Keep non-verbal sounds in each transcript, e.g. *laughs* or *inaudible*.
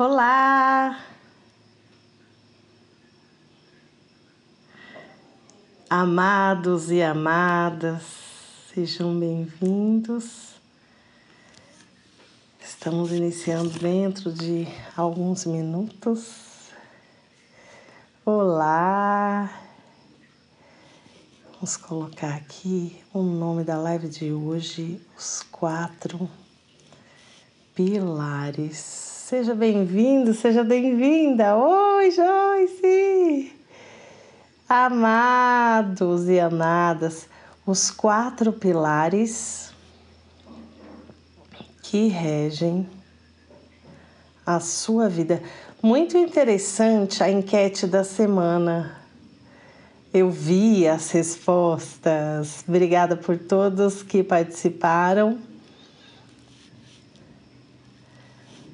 Olá! Amados e amadas, sejam bem-vindos. Estamos iniciando dentro de alguns minutos. Olá! Vamos colocar aqui o nome da live de hoje, os quatro pilares Seja bem-vindo, seja bem-vinda. Oi, Joyce! Amados e amadas, os quatro pilares que regem a sua vida. Muito interessante a enquete da semana. Eu vi as respostas. Obrigada por todos que participaram.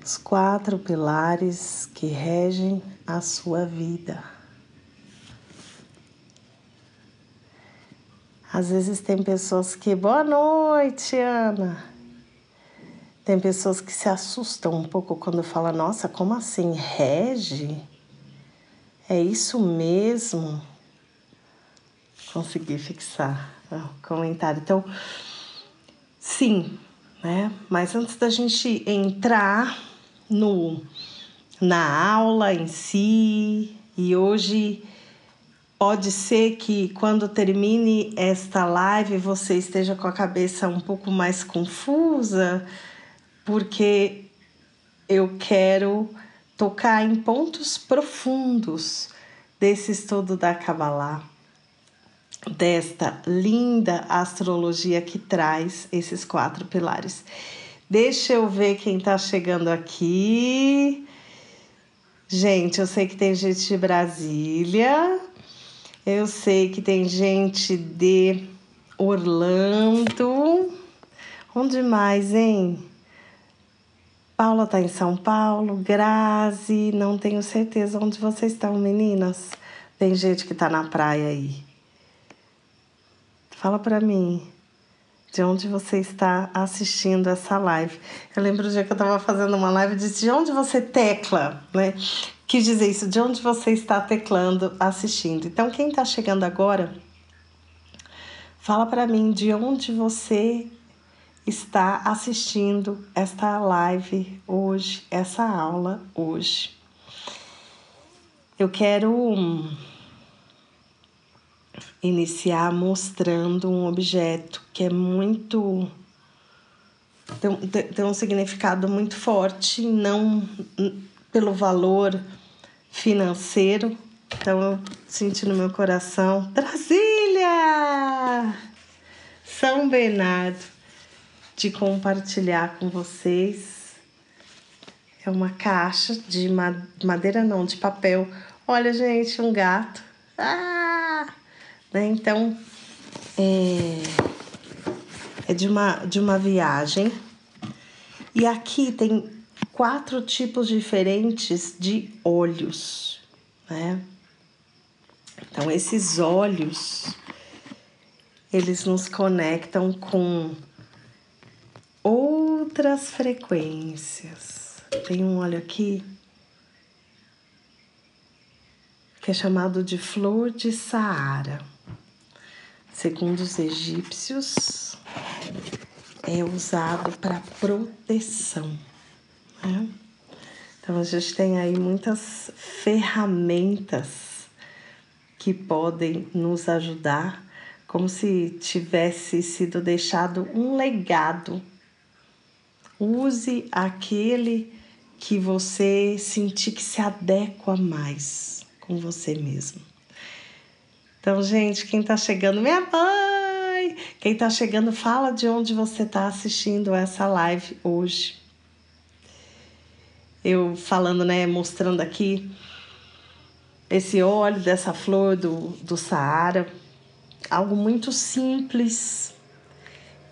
Os quatro pilares que regem a sua vida. Às vezes tem pessoas que, boa noite, Ana. Tem pessoas que se assustam um pouco quando fala, nossa, como assim? Rege? É isso mesmo? Consegui fixar o comentário. Então, sim, né? Mas antes da gente entrar no na aula em si e hoje pode ser que quando termine esta live você esteja com a cabeça um pouco mais confusa, porque eu quero tocar em pontos profundos desse estudo da Kabbalah, desta linda astrologia que traz esses quatro pilares. Deixa eu ver quem tá chegando aqui. Gente, eu sei que tem gente de Brasília. Eu sei que tem gente de Orlando. Onde mais, hein? Paula tá em São Paulo, Grazi, não tenho certeza onde vocês estão, meninas. Tem gente que tá na praia aí. Fala pra mim de onde você está assistindo essa live. Eu lembro o dia que eu estava fazendo uma live e disse de onde você tecla, né? Quis dizer isso, de onde você está teclando, assistindo. Então, quem está chegando agora, fala para mim de onde você está assistindo esta live hoje, essa aula hoje. Eu quero iniciar mostrando um objeto que é muito. tem, tem um significado muito forte, não pelo valor financeiro. Então eu senti no meu coração, Brasília! São Bernardo, de compartilhar com vocês. É uma caixa de madeira, não, de papel. Olha, gente, um gato. Ah! Né? Então, é, é de, uma, de uma viagem. E aqui tem quatro tipos diferentes de olhos, né? Então, esses olhos, eles nos conectam com outras frequências. Tem um olho aqui que é chamado de flor de Saara segundo os egípcios, é usado para proteção. Né? Então a gente tem aí muitas ferramentas que podem nos ajudar, como se tivesse sido deixado um legado. Use aquele que você sentir que se adequa mais com você mesmo. Então, gente, quem está chegando, minha mãe! Quem está chegando, fala de onde você está assistindo essa live hoje. Eu falando, né, mostrando aqui esse óleo dessa flor do, do Saara, algo muito simples,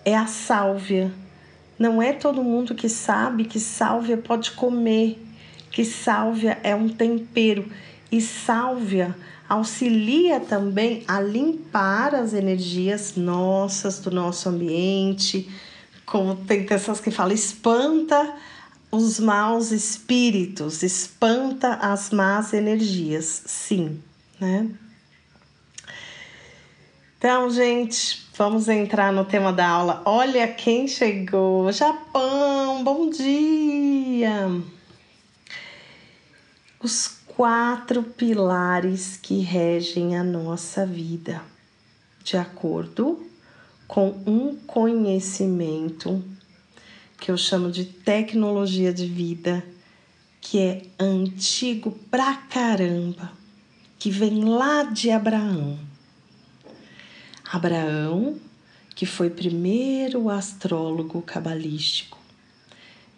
é a sálvia. Não é todo mundo que sabe que sálvia pode comer, que sálvia é um tempero e sálvia auxilia também a limpar as energias nossas do nosso ambiente, como tem pessoas que falam, espanta os maus espíritos, espanta as más energias, sim, né? Então, gente, vamos entrar no tema da aula. Olha quem chegou! Japão, bom dia! Os quatro pilares que regem a nossa vida, de acordo com um conhecimento que eu chamo de tecnologia de vida, que é antigo pra caramba, que vem lá de Abraão. Abraão, que foi primeiro astrólogo cabalístico,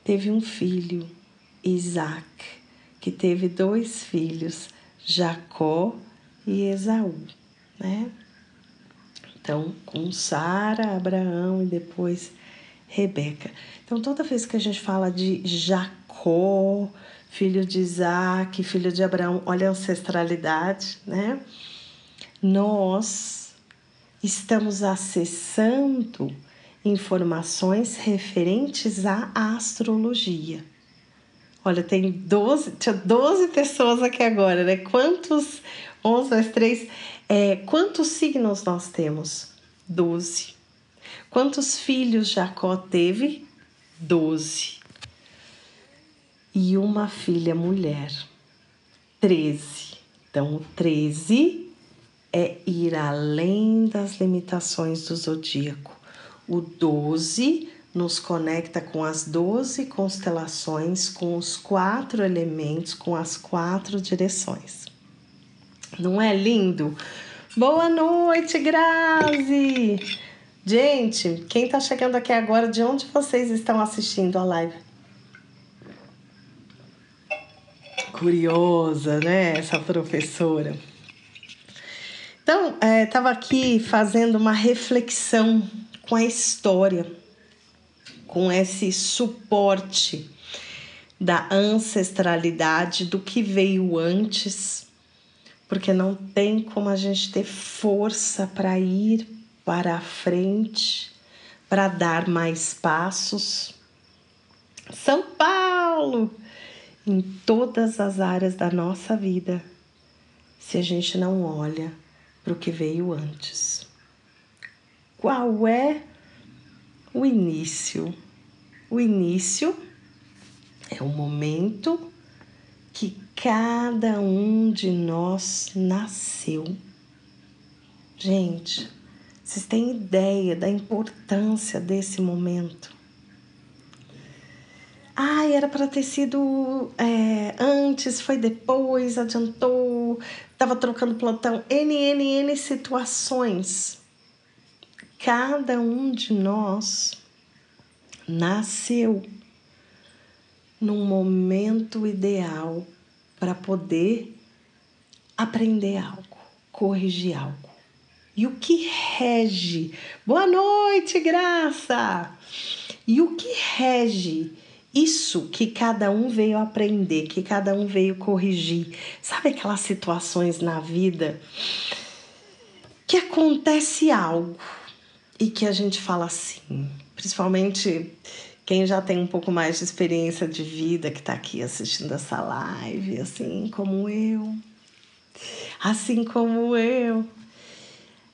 teve um filho, Isaac, que teve dois filhos, Jacó e Esaú, né? Então, com Sara, Abraão e depois Rebeca. Então, toda vez que a gente fala de Jacó, filho de Isaac, filho de Abraão, olha a ancestralidade, né? Nós estamos acessando informações referentes à astrologia. Olha, tem 12, tinha 12 pessoas aqui agora, né? Quantos? 11 mais 3. É, quantos signos nós temos? 12. Quantos filhos Jacó teve? 12. E uma filha mulher? 13. Então, 13 é ir além das limitações do zodíaco. O 12 nos conecta com as 12 constelações, com os quatro elementos, com as quatro direções. Não é lindo? Boa noite, Grazi! Gente, quem está chegando aqui agora, de onde vocês estão assistindo a live? Curiosa, né? Essa professora. Então, estava é, aqui fazendo uma reflexão com a história, com esse suporte da ancestralidade, do que veio antes, porque não tem como a gente ter força para ir para a frente, para dar mais passos. São Paulo! Em todas as áreas da nossa vida, se a gente não olha para o que veio antes. Qual é o início? O início é o momento que cada um de nós nasceu. Gente, vocês têm ideia da importância desse momento? Ai, era para ter sido é, antes, foi depois, adiantou, estava trocando plantão. N, N, N situações. Cada um de nós nasceu num momento ideal para poder aprender algo, corrigir algo. E o que rege? Boa noite, graça! E o que rege isso que cada um veio aprender, que cada um veio corrigir. Sabe aquelas situações na vida que acontece algo e que a gente fala assim, principalmente quem já tem um pouco mais de experiência de vida que está aqui assistindo essa live, assim como eu, assim como eu.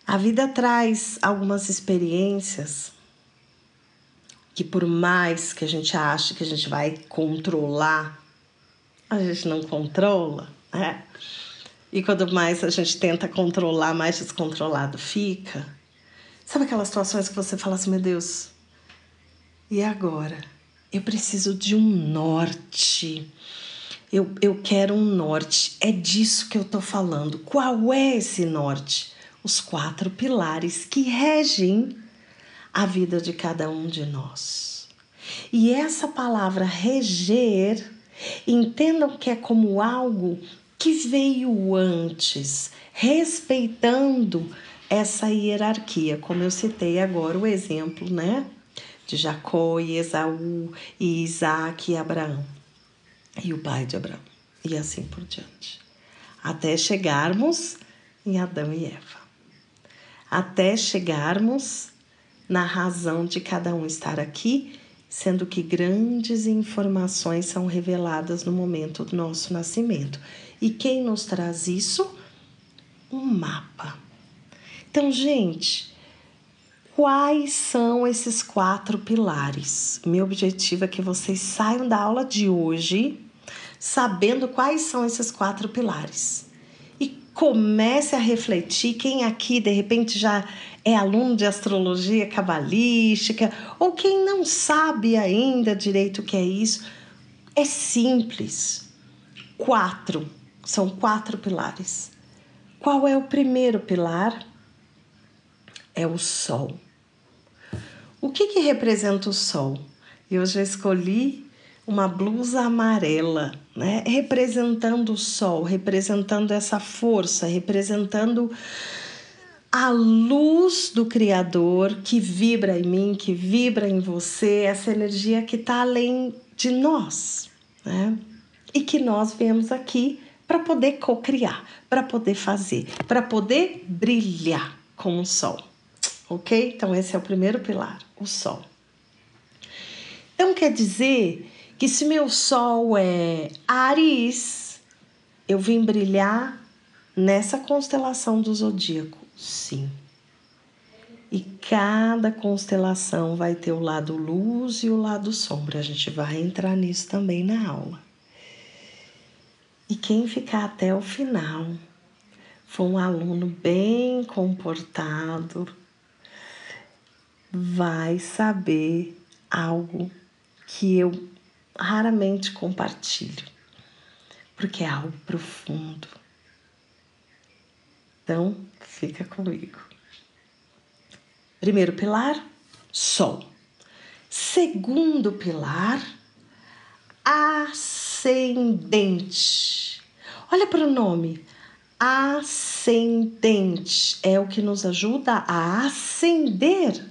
A vida traz algumas experiências que por mais que a gente ache que a gente vai controlar, a gente não controla, né? E quanto mais a gente tenta controlar, mais descontrolado fica. Sabe aquelas situações que você fala assim, meu Deus, e agora? Eu preciso de um norte. Eu, eu quero um norte. É disso que eu tô falando. Qual é esse norte? Os quatro pilares que regem a vida de cada um de nós. E essa palavra reger, entendam que é como algo que veio antes, respeitando essa hierarquia, como eu citei agora o exemplo, né? De Jacó e Esaú e Isaac e Abraão e o pai de Abraão e assim por diante, até chegarmos em Adão e Eva, até chegarmos na razão de cada um estar aqui sendo que grandes informações são reveladas no momento do nosso nascimento. E quem nos traz isso? Um mapa. Então, gente, quais são esses quatro pilares? Meu objetivo é que vocês saiam da aula de hoje sabendo quais são esses quatro pilares. E comece a refletir quem aqui de repente já é aluno de astrologia cabalística ou quem não sabe ainda direito o que é isso. É simples. Quatro. São quatro pilares. Qual é o primeiro pilar? É o Sol. O que, que representa o Sol? Eu já escolhi uma blusa amarela, né? Representando o Sol, representando essa força, representando a luz do Criador que vibra em mim, que vibra em você, essa energia que está além de nós, né? E que nós viemos aqui para poder co-criar, para poder fazer, para poder brilhar como o sol, ok? Então, esse é o primeiro pilar, o sol. Então, quer dizer que se meu sol é Ares, eu vim brilhar nessa constelação do zodíaco Sim. E cada constelação vai ter o lado luz e o lado sombra. A gente vai entrar nisso também na aula. E quem ficar até o final for um aluno bem comportado, vai saber algo que eu raramente compartilho, porque é algo profundo então, fica comigo. Primeiro pilar, Sol. Segundo pilar, ascendente. Olha para o nome. Ascendente é o que nos ajuda a ascender,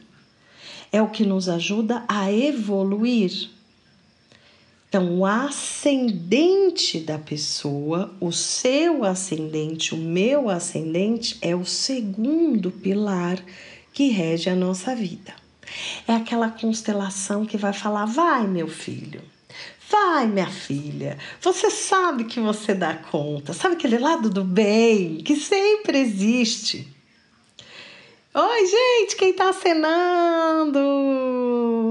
é o que nos ajuda a evoluir. Então, o ascendente da pessoa, o seu ascendente, o meu ascendente, é o segundo pilar que rege a nossa vida. É aquela constelação que vai falar: vai, meu filho, vai, minha filha, você sabe que você dá conta, sabe aquele lado do bem que sempre existe. Oi, gente, quem tá acenando?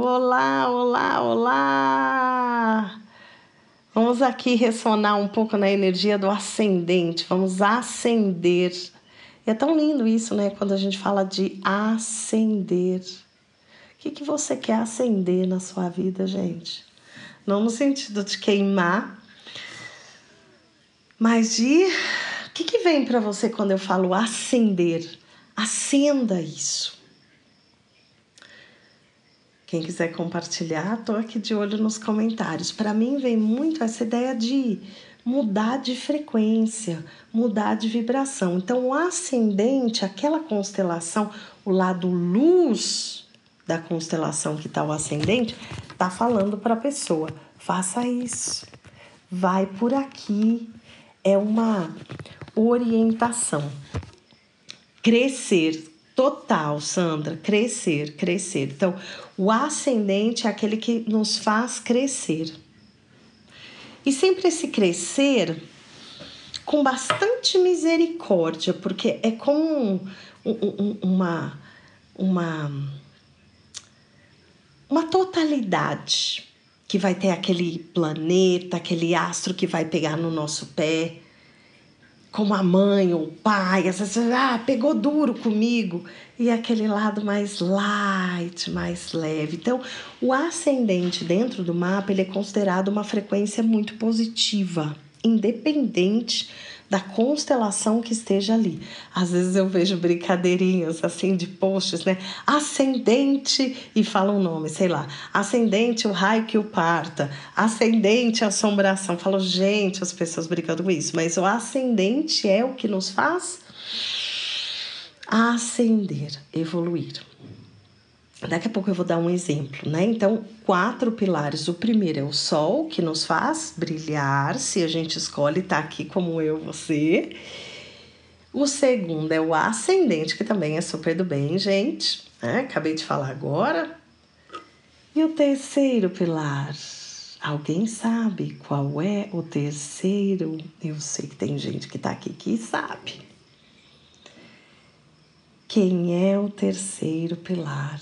Olá, olá, olá. Vamos aqui ressonar um pouco na energia do ascendente. Vamos acender. É tão lindo isso, né? Quando a gente fala de acender. O que, que você quer acender na sua vida, gente? Não no sentido de queimar, mas de. O que, que vem para você quando eu falo acender? Acenda isso. Quem quiser compartilhar, estou aqui de olho nos comentários. Para mim vem muito essa ideia de mudar de frequência, mudar de vibração. Então, o ascendente, aquela constelação, o lado luz da constelação que está o ascendente, está falando para a pessoa: faça isso, vai por aqui. É uma orientação crescer total, Sandra, crescer, crescer. Então, o ascendente é aquele que nos faz crescer. E sempre esse crescer com bastante misericórdia, porque é como um, um, uma, uma, uma totalidade que vai ter aquele planeta, aquele astro que vai pegar no nosso pé como a mãe ou o pai, às ah, pegou duro comigo, e aquele lado mais light, mais leve. Então, o ascendente dentro do mapa, ele é considerado uma frequência muito positiva, independente da constelação que esteja ali. Às vezes eu vejo brincadeirinhas assim de posts, né? Ascendente e fala um nome, sei lá. Ascendente, o raio que o parta. Ascendente, assombração. Falo, gente, as pessoas brincando com isso, mas o ascendente é o que nos faz ascender, evoluir. Daqui a pouco eu vou dar um exemplo, né? Então, quatro pilares. O primeiro é o sol, que nos faz brilhar, se a gente escolhe estar tá aqui como eu, você. O segundo é o ascendente, que também é super do bem, gente. Né? Acabei de falar agora. E o terceiro pilar? Alguém sabe qual é o terceiro? Eu sei que tem gente que está aqui que sabe. Quem é o terceiro pilar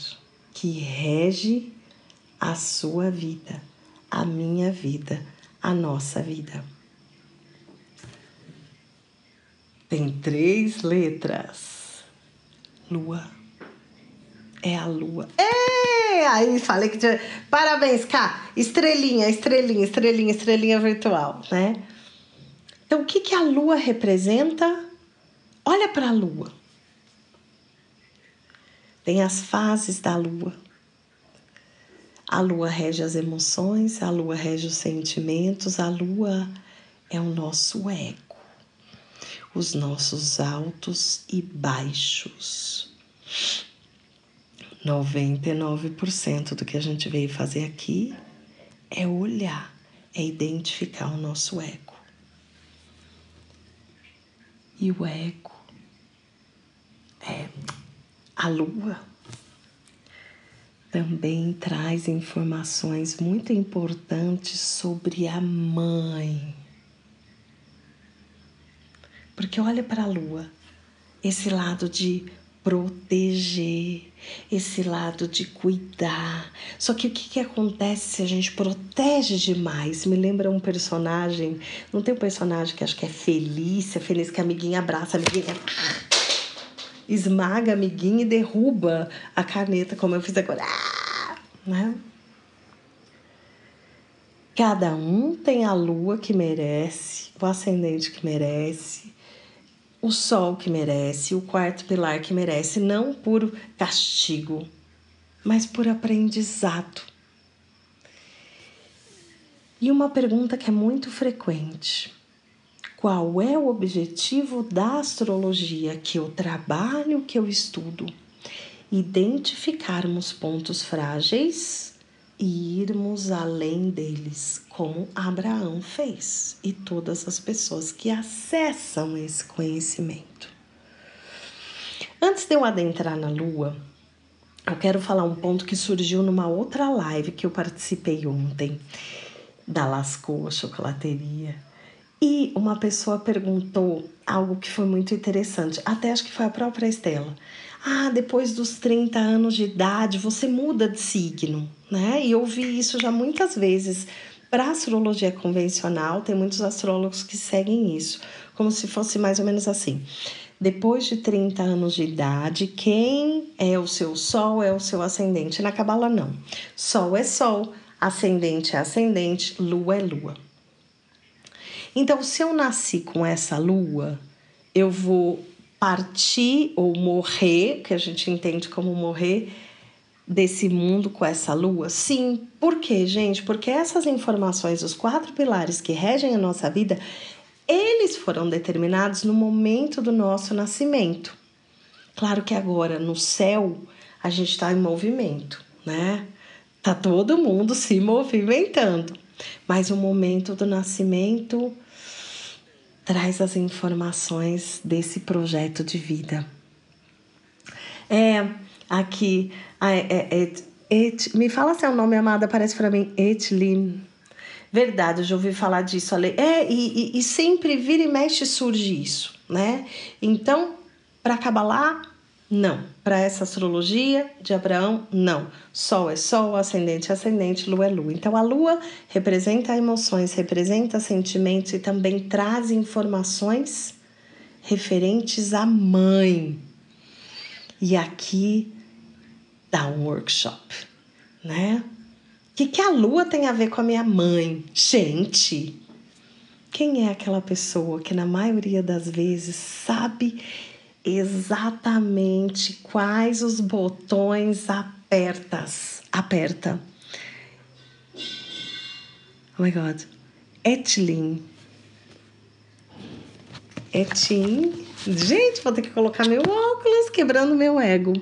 que rege a sua vida, a minha vida, a nossa vida? Tem três letras. Lua. É a lua. É! Aí falei que tinha. Parabéns, Cá. Estrelinha, estrelinha, estrelinha, estrelinha virtual, né? Então, o que, que a lua representa? Olha para a lua. Tem as fases da lua. A lua rege as emoções, a lua rege os sentimentos, a lua é o nosso ego, os nossos altos e baixos. 99% do que a gente veio fazer aqui é olhar, é identificar o nosso ego. E o ego é a lua também traz informações muito importantes sobre a mãe. Porque olha para a lua, esse lado de proteger, esse lado de cuidar. Só que o que, que acontece se a gente protege demais? Me lembra um personagem, não tem um personagem que acho que é Felícia, feliz que a amiguinha abraça a amiguinha esmaga a amiguinha e derruba a caneta, como eu fiz agora. Ah! Né? Cada um tem a lua que merece, o ascendente que merece, o sol que merece, o quarto pilar que merece, não por castigo, mas por aprendizado. E uma pergunta que é muito frequente: qual é o objetivo da astrologia que eu trabalho, que eu estudo? Identificarmos pontos frágeis e irmos além deles, como Abraão fez e todas as pessoas que acessam esse conhecimento. Antes de eu adentrar na Lua, eu quero falar um ponto que surgiu numa outra live que eu participei ontem da Lascou Chocolateria e uma pessoa perguntou algo que foi muito interessante, até acho que foi a própria Estela. Ah, depois dos 30 anos de idade você muda de signo, né? E eu ouvi isso já muitas vezes. Para astrologia convencional, tem muitos astrólogos que seguem isso, como se fosse mais ou menos assim. Depois de 30 anos de idade, quem é o seu sol é o seu ascendente. Na Cabala, não. Sol é sol, ascendente é ascendente, lua é lua. Então, se eu nasci com essa lua, eu vou partir ou morrer, que a gente entende como morrer, desse mundo com essa lua? Sim. Por quê, gente? Porque essas informações, os quatro pilares que regem a nossa vida, eles foram determinados no momento do nosso nascimento. Claro que agora no céu a gente está em movimento, né? Tá todo mundo se movimentando, mas o momento do nascimento traz as informações desse projeto de vida. É, aqui, é, é, et, me fala seu nome, amada, parece para mim, Etlin. Verdade, eu já ouvi falar disso. É, e, e, e sempre vira e mexe surge isso, né? Então, para acabar lá, não. Para essa astrologia de Abraão, não. Sol é sol, ascendente é ascendente, lua é lua. Então a lua representa emoções, representa sentimentos e também traz informações referentes à mãe. E aqui dá um workshop, né? O que, que a lua tem a ver com a minha mãe? Gente, quem é aquela pessoa que na maioria das vezes sabe exatamente quais os botões apertas, aperta. Oh my god. Etlin. Etin. Gente, vou ter que colocar meu óculos quebrando meu ego.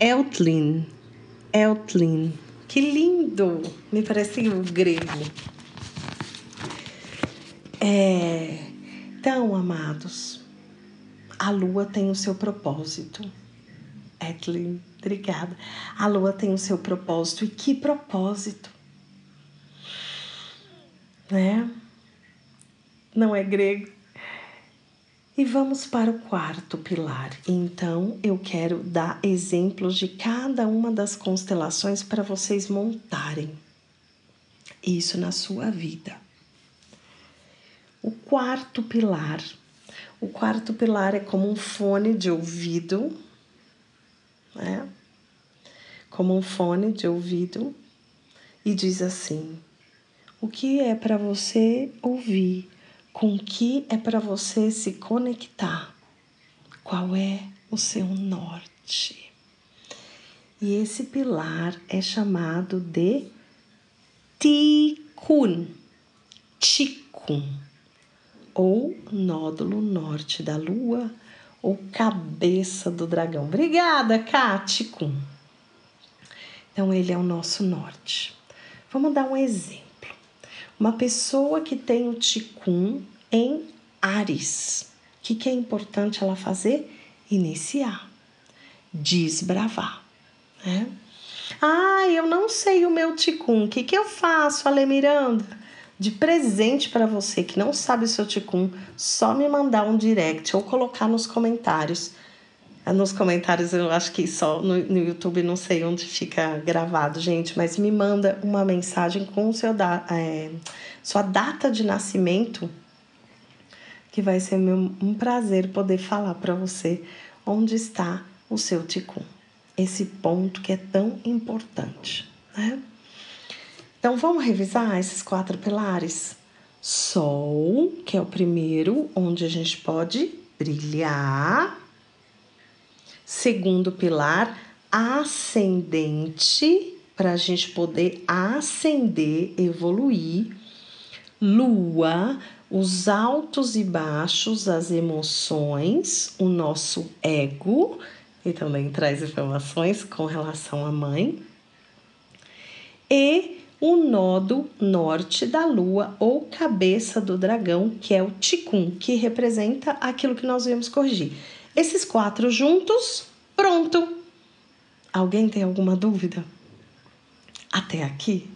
Eltlin. Eltlin. Que lindo! Me parece o grego. É... Então, amados, a lua tem o seu propósito. Edlin, Obrigada. A lua tem o seu propósito. E que propósito? Né? Não é grego? E vamos para o quarto pilar. Então, eu quero dar exemplos de cada uma das constelações para vocês montarem isso na sua vida. O quarto pilar. O quarto pilar é como um fone de ouvido, né? Como um fone de ouvido e diz assim: o que é para você ouvir com que é para você se conectar? Qual é o seu norte? E esse pilar é chamado de Tikkun, Tikkun, ou nódulo norte da lua, ou cabeça do dragão. Obrigada, Katikun. Então, ele é o nosso norte. Vamos dar um exemplo. Uma pessoa que tem o Ticum em Ares, o que, que é importante ela fazer? Iniciar, desbravar. Né? Ah, eu não sei o meu Ticum, o que, que eu faço, Ale Miranda? De presente para você que não sabe o seu Ticum, só me mandar um direct ou colocar nos comentários nos comentários, eu acho que só no, no YouTube, não sei onde fica gravado, gente, mas me manda uma mensagem com seu da, é, sua data de nascimento, que vai ser meu, um prazer poder falar para você onde está o seu ticum. Esse ponto que é tão importante, né? Então vamos revisar esses quatro pilares. Sol, que é o primeiro, onde a gente pode brilhar Segundo pilar, ascendente, para a gente poder ascender, evoluir. Lua, os altos e baixos, as emoções, o nosso ego, e também traz informações com relação à mãe. E o nodo norte da lua ou cabeça do dragão, que é o Ticum, que representa aquilo que nós viemos corrigir. Esses quatro juntos, pronto! Alguém tem alguma dúvida? Até aqui?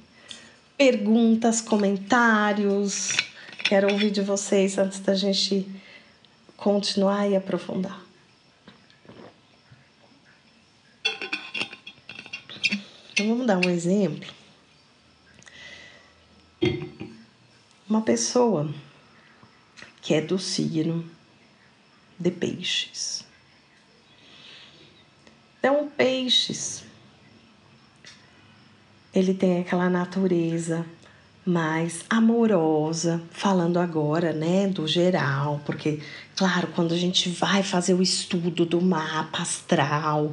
Perguntas, comentários? Quero ouvir de vocês antes da gente continuar e aprofundar. Então, vamos dar um exemplo. Uma pessoa que é do signo de peixes. Então, peixes, ele tem aquela natureza mais amorosa, falando agora, né, do geral, porque, claro, quando a gente vai fazer o estudo do mapa astral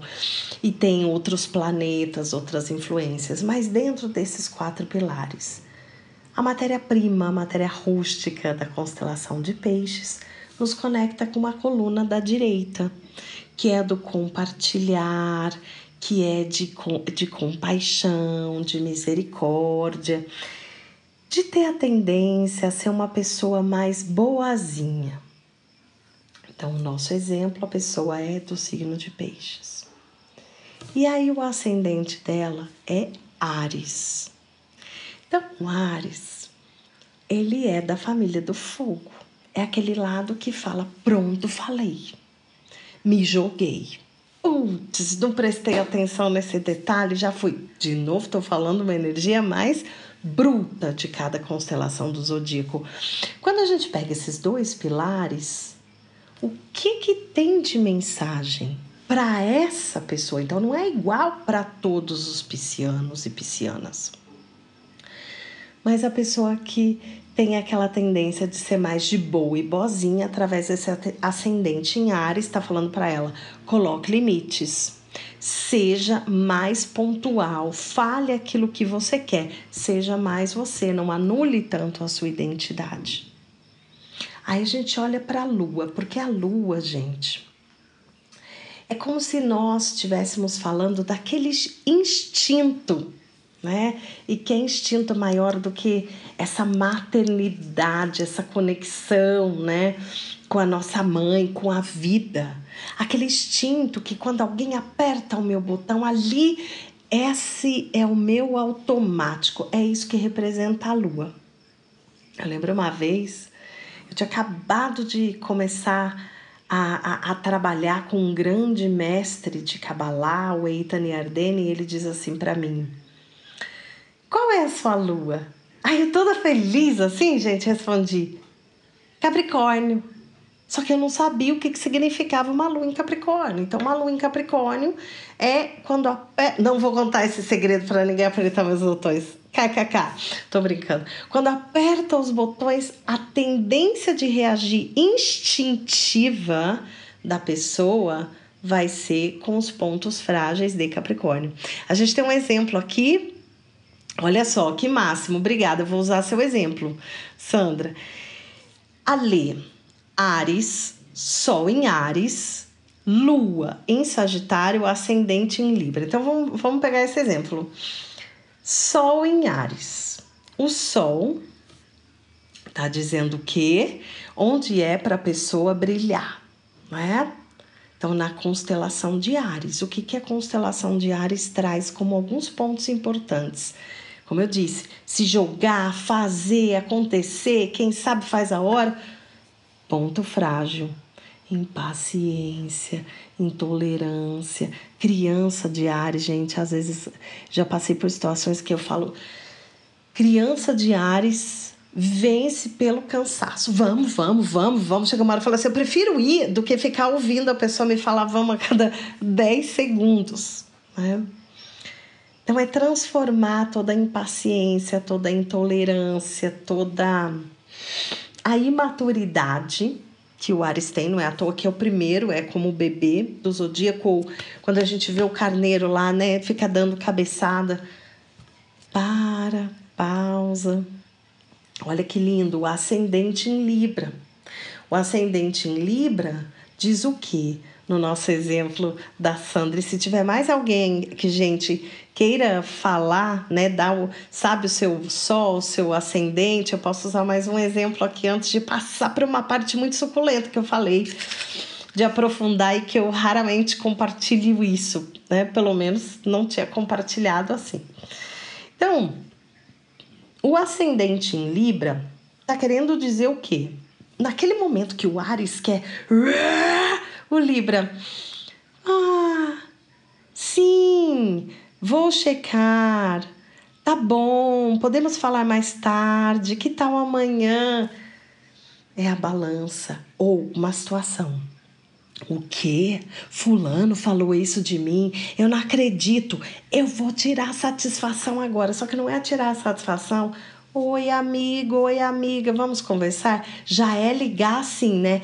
e tem outros planetas, outras influências, mas dentro desses quatro pilares, a matéria-prima, a matéria rústica da constelação de peixes, nos conecta com uma coluna da direita, que é do compartilhar, que é de, de compaixão, de misericórdia, de ter a tendência a ser uma pessoa mais boazinha. Então, o nosso exemplo, a pessoa é do signo de Peixes. E aí, o ascendente dela é Ares. Então, o Ares, ele é da família do fogo é aquele lado que fala: pronto, falei, me joguei. Putz, não prestei atenção nesse detalhe, já fui. De novo, estou falando uma energia mais bruta de cada constelação do zodíaco. Quando a gente pega esses dois pilares, o que, que tem de mensagem para essa pessoa? Então, não é igual para todos os piscianos e piscianas. Mas a pessoa que tem aquela tendência de ser mais de boa e boazinha através desse ascendente em Ares, está falando para ela: coloque limites. Seja mais pontual, fale aquilo que você quer, seja mais você, não anule tanto a sua identidade. Aí a gente olha para a lua, porque a lua, gente, é como se nós estivéssemos falando daquele instinto né? E que é instinto maior do que essa maternidade, essa conexão, né? com a nossa mãe, com a vida. Aquele instinto que quando alguém aperta o meu botão ali, esse é o meu automático. É isso que representa a lua. Eu lembro uma vez, eu tinha acabado de começar a, a, a trabalhar com um grande mestre de Kabbalah, o Eitan Yardeni, e ele diz assim para mim: Qual é a sua lua? Aí eu toda feliz assim, gente, respondi: Capricórnio. Só que eu não sabia o que, que significava uma lua em Capricórnio. Então, uma lua em Capricórnio é quando. A... Não vou contar esse segredo para ninguém apertar meus botões. KKK, tô brincando. Quando aperta os botões, a tendência de reagir instintiva da pessoa vai ser com os pontos frágeis de Capricórnio. A gente tem um exemplo aqui. Olha só, que máximo. Obrigada, vou usar seu exemplo, Sandra. Ale Ares, Sol em Ares, Lua em Sagitário, Ascendente em Libra. Então vamos, vamos pegar esse exemplo. Sol em Ares. O Sol tá dizendo que onde é para a pessoa brilhar, não é? Então, na constelação de Ares, o que, que a constelação de Ares traz como alguns pontos importantes? Como eu disse, se jogar, fazer, acontecer, quem sabe faz a hora ponto frágil, impaciência, intolerância, criança de Ares, gente, às vezes já passei por situações que eu falo, criança de Ares vence pelo cansaço. Vamos, vamos, vamos, vamos. Chega uma hora e fala assim: eu prefiro ir do que ficar ouvindo a pessoa me falar vamos a cada 10 segundos. Né? Então, é transformar toda a impaciência, toda a intolerância, toda a imaturidade que o Ares tem, não é à toa que é o primeiro, é como o bebê do zodíaco, quando a gente vê o carneiro lá, né, fica dando cabeçada. Para, pausa. Olha que lindo, o ascendente em Libra. O ascendente em Libra diz o quê? No nosso exemplo da Sandra. E se tiver mais alguém que, gente, queira falar, né, dar o, sabe o seu sol, o seu ascendente, eu posso usar mais um exemplo aqui antes de passar para uma parte muito suculenta que eu falei, de aprofundar e que eu raramente compartilho isso, né? Pelo menos não tinha compartilhado assim. Então, o ascendente em Libra tá querendo dizer o quê? Naquele momento que o Ares quer o Libra. Ah, sim, vou checar. Tá bom, podemos falar mais tarde. Que tal amanhã? É a balança ou uma situação. O que? Fulano falou isso de mim. Eu não acredito. Eu vou tirar a satisfação agora. Só que não é tirar a satisfação Oi, amigo, oi, amiga, vamos conversar? Já é ligar assim, né?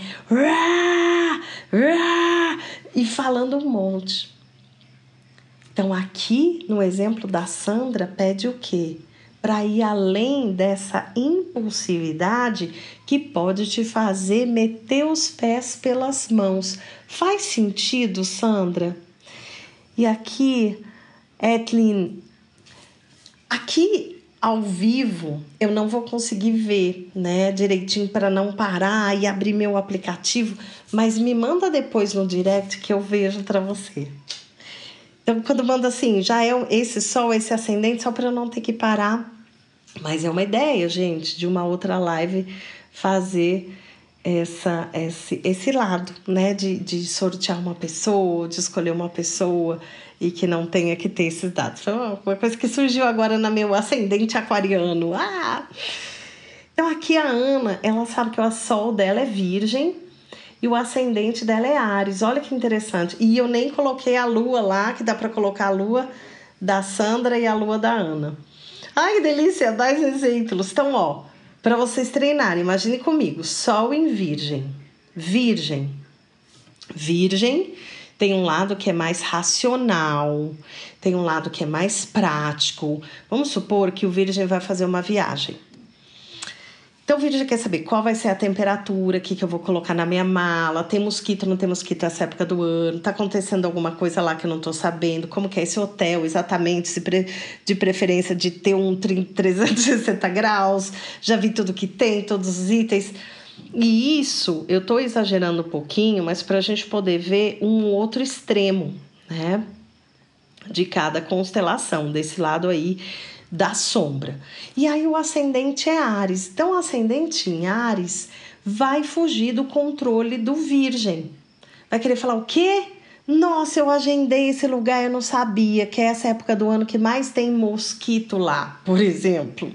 E falando um monte. Então, aqui no exemplo da Sandra, pede o quê? Para ir além dessa impulsividade que pode te fazer meter os pés pelas mãos. Faz sentido, Sandra? E aqui, Etlin, aqui ao vivo eu não vou conseguir ver, né, direitinho para não parar e abrir meu aplicativo, mas me manda depois no direct que eu vejo para você. Então, quando manda assim, já é esse sol, esse ascendente, só para eu não ter que parar. Mas é uma ideia, gente, de uma outra live fazer essa, esse, esse lado, né? De, de sortear uma pessoa, de escolher uma pessoa e que não tenha que ter esses dados. Foi uma coisa que surgiu agora no meu ascendente aquariano. Ah! Então aqui a Ana, ela sabe que o sol dela é virgem e o ascendente dela é Ares. Olha que interessante. E eu nem coloquei a lua lá, que dá para colocar a lua da Sandra e a lua da Ana. Ai, que delícia, dá exemplos. Então, ó, para vocês treinarem, imagine comigo, sol em virgem. Virgem. Virgem tem um lado que é mais racional, tem um lado que é mais prático. Vamos supor que o Virgem vai fazer uma viagem. Então o Virgem quer saber qual vai ser a temperatura, o que, eu vou colocar na minha mala, tem mosquito, não tem mosquito nessa época do ano, tá acontecendo alguma coisa lá que eu não tô sabendo, como que é esse hotel exatamente, se pre... de preferência de ter um 360 graus, já vi tudo que tem, todos os itens. E isso, eu estou exagerando um pouquinho, mas para a gente poder ver um outro extremo, né? De cada constelação, desse lado aí da sombra. E aí o ascendente é Ares. Então, o ascendente em Ares vai fugir do controle do Virgem. Vai querer falar o quê? Nossa, eu agendei esse lugar, eu não sabia que é essa época do ano que mais tem mosquito lá, por exemplo.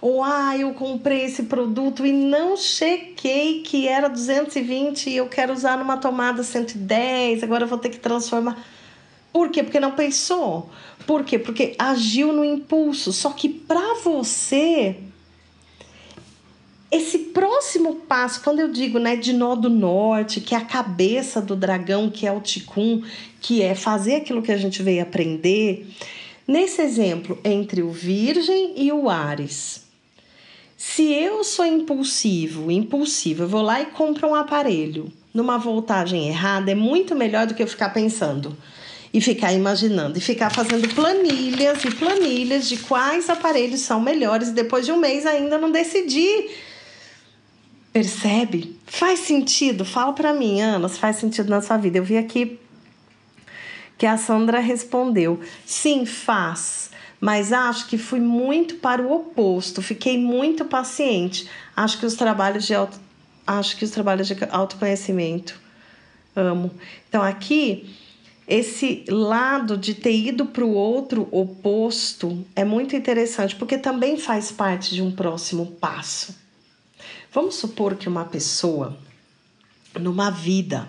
Ou ah, eu comprei esse produto e não chequei que era 220 e eu quero usar numa tomada 110, agora eu vou ter que transformar. Por quê? Porque não pensou. Por quê? Porque agiu no impulso. Só que para você esse próximo passo, quando eu digo né, de nó do norte, que é a cabeça do dragão, que é o ticum, que é fazer aquilo que a gente veio aprender, nesse exemplo entre o Virgem e o Ares. Se eu sou impulsivo, impulsivo, eu vou lá e compro um aparelho numa voltagem errada, é muito melhor do que eu ficar pensando e ficar imaginando e ficar fazendo planilhas e planilhas de quais aparelhos são melhores e depois de um mês ainda não decidir Percebe? Faz sentido? Fala para mim, Ana, se faz sentido na sua vida. Eu vi aqui que a Sandra respondeu: sim, faz, mas acho que fui muito para o oposto, fiquei muito paciente. Acho que os trabalhos de auto, acho que os trabalhos de autoconhecimento amo. Então aqui esse lado de ter ido para o outro oposto é muito interessante, porque também faz parte de um próximo passo. Vamos supor que uma pessoa, numa vida,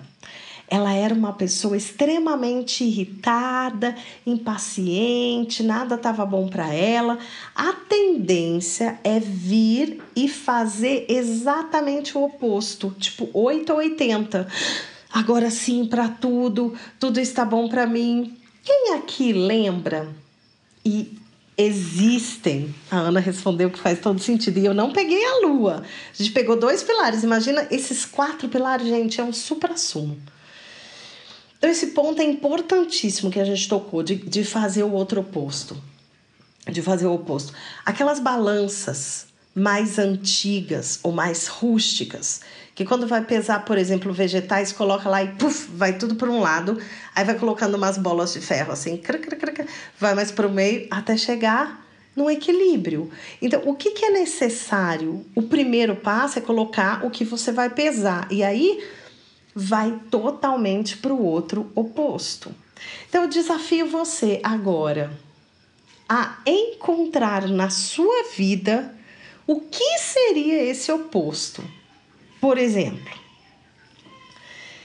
ela era uma pessoa extremamente irritada, impaciente, nada estava bom para ela. A tendência é vir e fazer exatamente o oposto, tipo 8 ou 80. Agora sim para tudo, tudo está bom para mim. Quem aqui lembra e existem. A Ana respondeu que faz todo sentido. E eu não peguei a lua. A gente pegou dois pilares. Imagina esses quatro pilares, gente, é um supra-sumo. Então, esse ponto é importantíssimo que a gente tocou, de, de fazer o outro oposto. De fazer o oposto. Aquelas balanças mais antigas ou mais rústicas que quando vai pesar, por exemplo, vegetais, coloca lá e puf, vai tudo para um lado, aí vai colocando umas bolas de ferro assim, vai mais para o meio até chegar no equilíbrio. Então, o que, que é necessário? O primeiro passo é colocar o que você vai pesar, e aí vai totalmente para o outro oposto. Então, eu desafio você agora a encontrar na sua vida o que seria esse oposto. Por exemplo,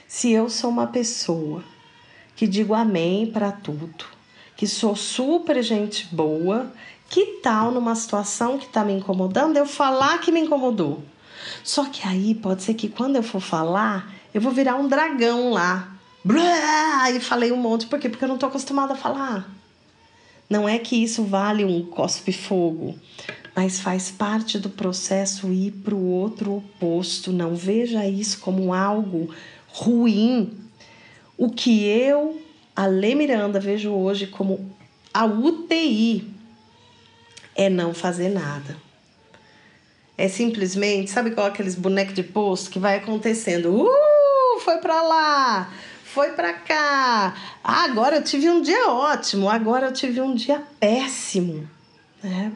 se eu sou uma pessoa que digo amém para tudo, que sou super gente boa, que tal numa situação que está me incomodando eu falar que me incomodou? Só que aí pode ser que quando eu for falar, eu vou virar um dragão lá. Blá, e falei um monte, por quê? Porque eu não estou acostumada a falar. Não é que isso vale um cospe-fogo, mas faz parte do processo ir para o outro oposto. Não veja isso como algo ruim. O que eu, a Lê Miranda, vejo hoje como a UTI é não fazer nada. É simplesmente, sabe qual aqueles bonecos de posto que vai acontecendo? Uh, foi para lá, foi para cá. Ah, agora eu tive um dia ótimo, agora eu tive um dia péssimo, né?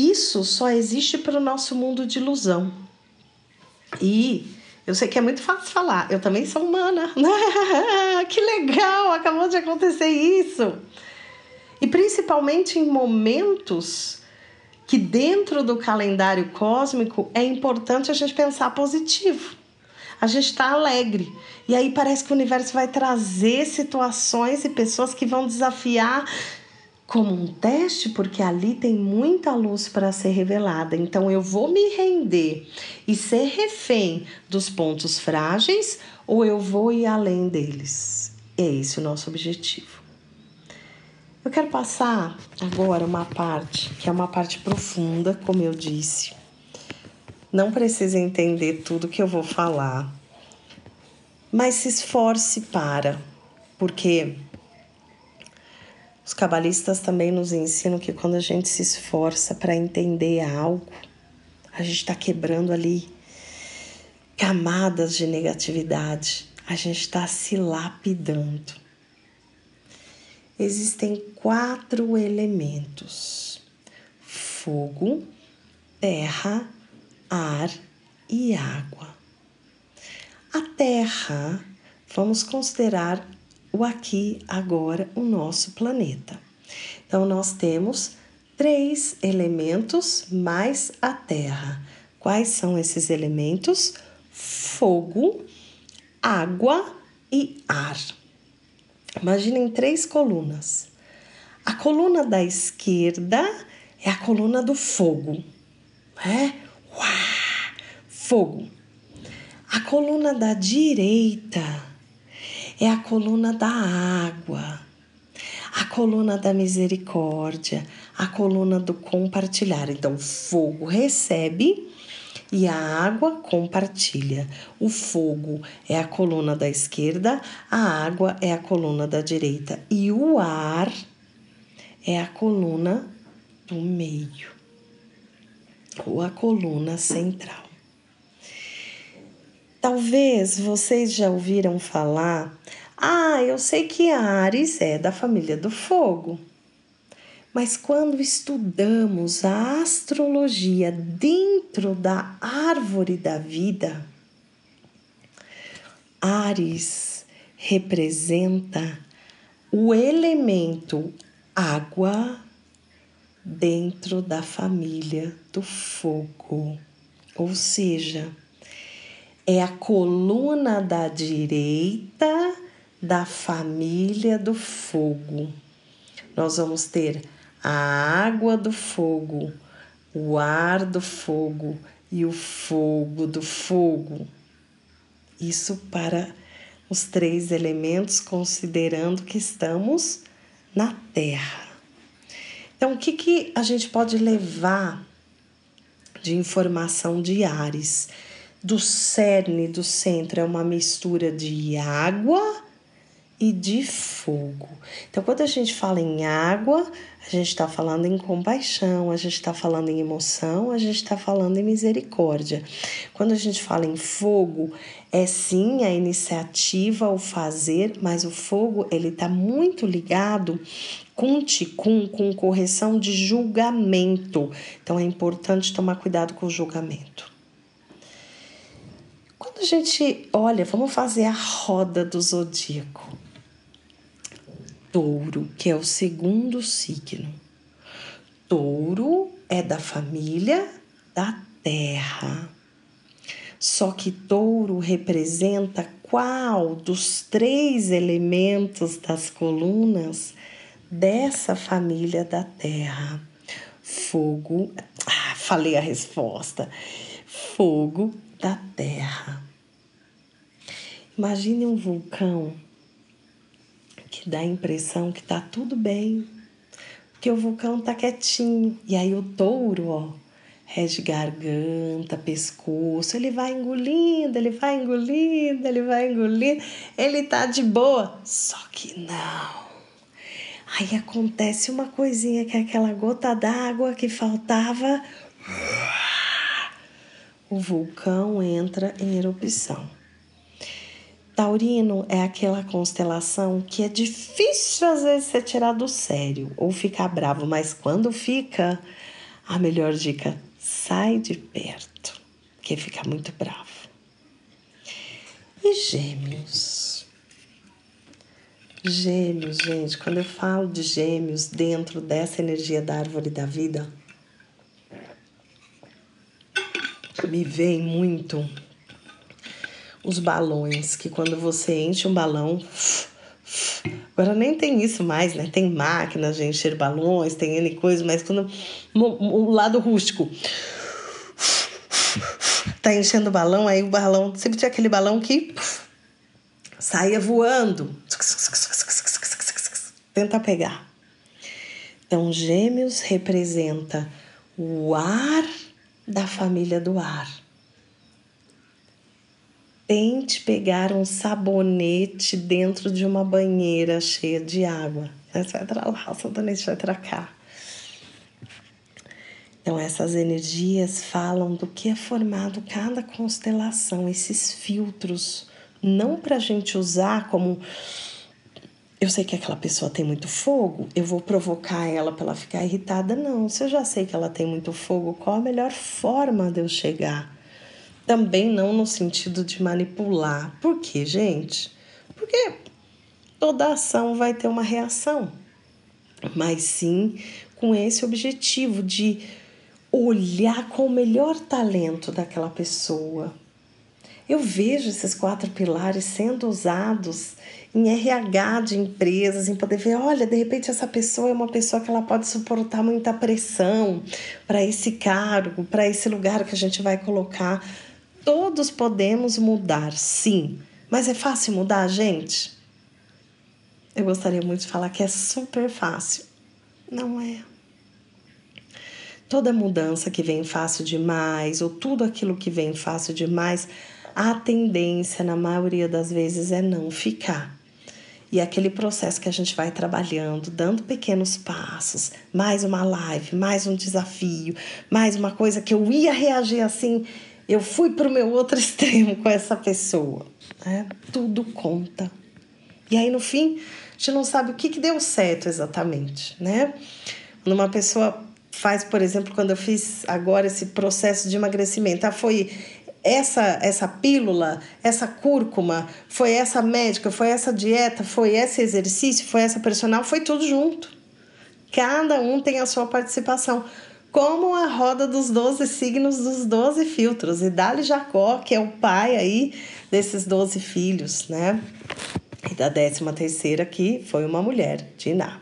Isso só existe para o nosso mundo de ilusão. E eu sei que é muito fácil falar, eu também sou humana. *laughs* que legal, acabou de acontecer isso. E principalmente em momentos que dentro do calendário cósmico é importante a gente pensar positivo. A gente está alegre. E aí parece que o universo vai trazer situações e pessoas que vão desafiar como um teste, porque ali tem muita luz para ser revelada. Então eu vou me render e ser refém dos pontos frágeis ou eu vou ir além deles. É esse o nosso objetivo. Eu quero passar agora uma parte que é uma parte profunda, como eu disse. Não precisa entender tudo que eu vou falar, mas se esforce para, porque os cabalistas também nos ensinam que quando a gente se esforça para entender algo, a gente está quebrando ali camadas de negatividade, a gente está se lapidando. Existem quatro elementos: fogo, terra, ar e água. A terra, vamos considerar o aqui, agora, o nosso planeta. Então, nós temos três elementos mais a terra. Quais são esses elementos? Fogo, água e ar. Imaginem três colunas. A coluna da esquerda é a coluna do fogo, né? Uá, fogo. A coluna da direita é a coluna da água, a coluna da misericórdia, a coluna do compartilhar. Então, fogo recebe e a água compartilha. O fogo é a coluna da esquerda, a água é a coluna da direita e o ar é a coluna do meio ou a coluna central. Talvez vocês já ouviram falar, ah, eu sei que Ares é da família do fogo. Mas quando estudamos a astrologia dentro da árvore da vida, Ares representa o elemento água dentro da família do fogo, ou seja, é a coluna da direita da família do fogo. Nós vamos ter a água do fogo, o ar do fogo e o fogo do fogo. Isso para os três elementos, considerando que estamos na Terra. Então, o que, que a gente pode levar de informação de Ares? Do cerne, do centro, é uma mistura de água e de fogo. Então, quando a gente fala em água, a gente está falando em compaixão, a gente está falando em emoção, a gente está falando em misericórdia. Quando a gente fala em fogo, é sim a iniciativa, o fazer, mas o fogo ele está muito ligado com ticum, com correção de julgamento. Então, é importante tomar cuidado com o julgamento. A gente olha, vamos fazer a roda do zodíaco touro, que é o segundo signo. Touro é da família da terra. Só que touro representa qual dos três elementos das colunas dessa família da terra? Fogo. Ah, falei a resposta. Fogo da terra. Imagine um vulcão que dá a impressão que tá tudo bem, que o vulcão tá quietinho. E aí o touro, ó, rege garganta, pescoço, ele vai engolindo, ele vai engolindo, ele vai engolindo, ele tá de boa. Só que não. Aí acontece uma coisinha que é aquela gota d'água que faltava. O vulcão entra em erupção. Taurino é aquela constelação que é difícil às vezes você tirar do sério ou ficar bravo, mas quando fica, a melhor dica, sai de perto, que fica muito bravo. E gêmeos? Gêmeos, gente, quando eu falo de gêmeos dentro dessa energia da árvore da vida, me vem muito os balões, que quando você enche um balão. Agora nem tem isso mais, né? Tem máquinas de encher balões, tem N coisas, mas quando o lado rústico tá enchendo o balão, aí o balão, sempre tinha aquele balão que saía voando. Tenta pegar. Então, Gêmeos representa o ar da família do ar tente pegar um sabonete dentro de uma banheira cheia de água. Você vai pra lá, o sabonete vai pra cá. Então, essas energias falam do que é formado cada constelação, esses filtros, não para a gente usar como. Eu sei que aquela pessoa tem muito fogo, eu vou provocar ela para ela ficar irritada. Não, se eu já sei que ela tem muito fogo, qual a melhor forma de eu chegar? Também não no sentido de manipular. Por quê, gente? Porque toda ação vai ter uma reação, mas sim com esse objetivo de olhar com o melhor talento daquela pessoa. Eu vejo esses quatro pilares sendo usados em RH de empresas, em poder ver, olha, de repente essa pessoa é uma pessoa que ela pode suportar muita pressão para esse cargo, para esse lugar que a gente vai colocar. Todos podemos mudar, sim, mas é fácil mudar, gente? Eu gostaria muito de falar que é super fácil. Não é toda mudança que vem fácil demais, ou tudo aquilo que vem fácil demais, a tendência, na maioria das vezes, é não ficar. E aquele processo que a gente vai trabalhando, dando pequenos passos, mais uma live, mais um desafio, mais uma coisa que eu ia reagir assim, eu fui para o meu outro *laughs* extremo com essa pessoa. Né? Tudo conta. E aí, no fim, a gente não sabe o que, que deu certo exatamente, né? Numa pessoa faz, por exemplo, quando eu fiz agora esse processo de emagrecimento. Ah, foi essa essa pílula, essa cúrcuma, foi essa médica, foi essa dieta, foi esse exercício, foi essa personal, foi tudo junto. Cada um tem a sua participação. Como a roda dos 12 signos dos 12 filtros. E Dali Jacó, que é o pai aí desses 12 filhos, né? E da décima terceira que foi uma mulher, Diná.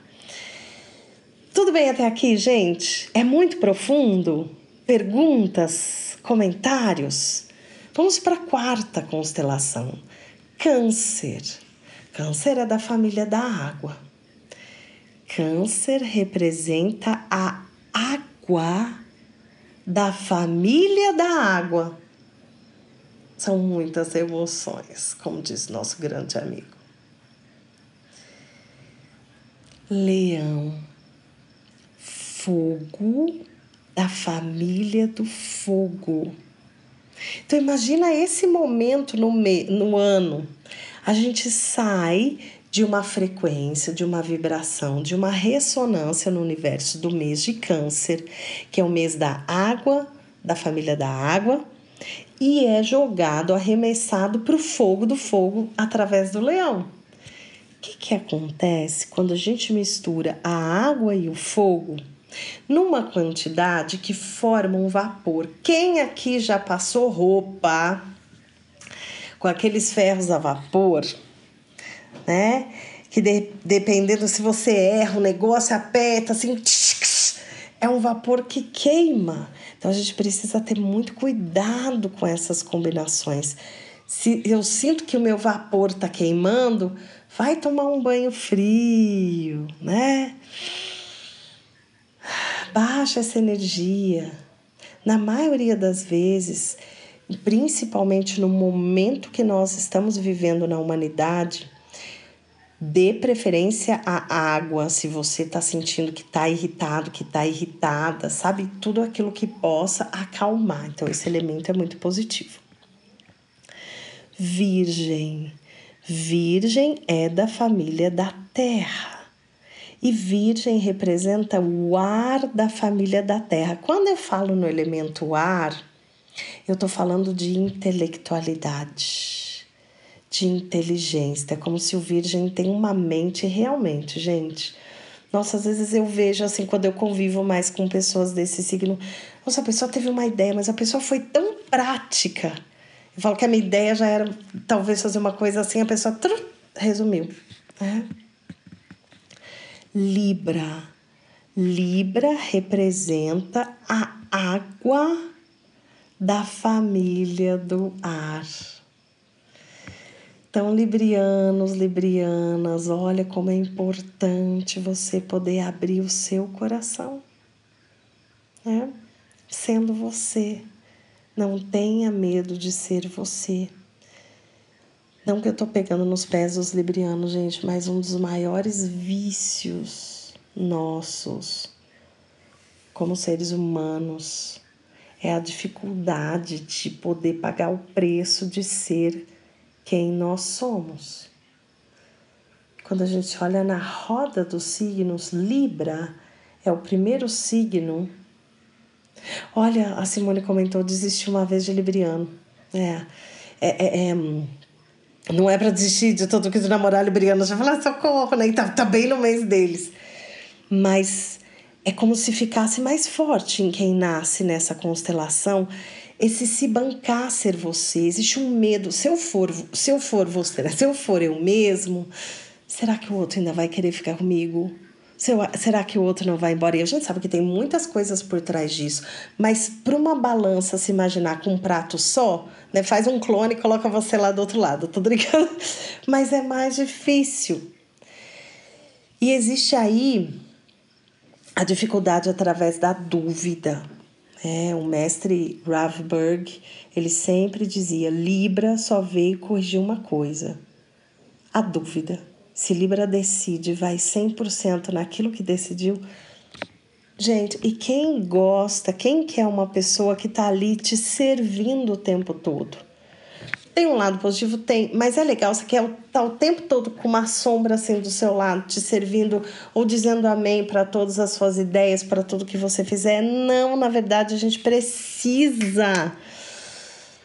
Tudo bem até aqui, gente? É muito profundo? Perguntas? Comentários? Vamos para a quarta constelação: Câncer. Câncer é da família da água. Câncer representa a água da família da água. São muitas emoções, como diz nosso grande amigo. Leão fogo da família do fogo. Então imagina esse momento no, me, no ano. A gente sai de uma frequência, de uma vibração, de uma ressonância no universo do mês de Câncer, que é o mês da água, da família da água, e é jogado, arremessado para o fogo do fogo através do leão. O que, que acontece quando a gente mistura a água e o fogo? numa quantidade que forma um vapor. Quem aqui já passou roupa com aqueles ferros a vapor, né? Que de, dependendo se você erra, o negócio aperta assim, tx, é um vapor que queima. Então a gente precisa ter muito cuidado com essas combinações. Se eu sinto que o meu vapor está queimando, vai tomar um banho frio, né? baixa essa energia. Na maioria das vezes, principalmente no momento que nós estamos vivendo na humanidade, dê preferência à água se você está sentindo que está irritado, que está irritada, sabe? Tudo aquilo que possa acalmar. Então, esse elemento é muito positivo. Virgem. Virgem é da família da terra. E Virgem representa o ar da família da Terra. Quando eu falo no elemento ar, eu estou falando de intelectualidade, de inteligência. É como se o Virgem tem uma mente realmente, gente. Nossa, às vezes eu vejo assim, quando eu convivo mais com pessoas desse signo, nossa, a pessoa teve uma ideia, mas a pessoa foi tão prática. Eu falo que a minha ideia já era talvez fazer uma coisa assim, a pessoa tru, resumiu. Né? Libra. Libra representa a água da família do ar. Então, librianos, librianas, olha como é importante você poder abrir o seu coração, né? Sendo você. Não tenha medo de ser você. Não que eu tô pegando nos pés dos librianos, gente, mas um dos maiores vícios nossos como seres humanos. É a dificuldade de poder pagar o preço de ser quem nós somos. Quando a gente olha na roda dos signos, Libra é o primeiro signo. Olha, a Simone comentou: desistiu uma vez de Libriano. É, é, é, é não é para desistir de todo que de namorar Libriano. Já falar socorro, né? E tá, tá bem no mês deles. Mas é como se ficasse mais forte em quem nasce nessa constelação esse se bancar ser você. Existe um medo. Se eu for, se eu for você, né? se eu for eu mesmo, será que o outro ainda vai querer ficar comigo? Será que o outro não vai embora? E a gente sabe que tem muitas coisas por trás disso, mas para uma balança se imaginar com um prato só, né? Faz um clone e coloca você lá do outro lado, tô brincando. *laughs* Mas é mais difícil. E existe aí a dificuldade através da dúvida. É, o mestre Ravberg, ele sempre dizia: Libra só veio corrigir uma coisa, a dúvida. Se Libra decide, vai 100% naquilo que decidiu. Gente, e quem gosta, quem quer uma pessoa que está ali te servindo o tempo todo? Tem um lado positivo? Tem, mas é legal, você quer estar o tempo todo com uma sombra assim do seu lado, te servindo ou dizendo amém para todas as suas ideias, para tudo que você fizer. Não, na verdade, a gente precisa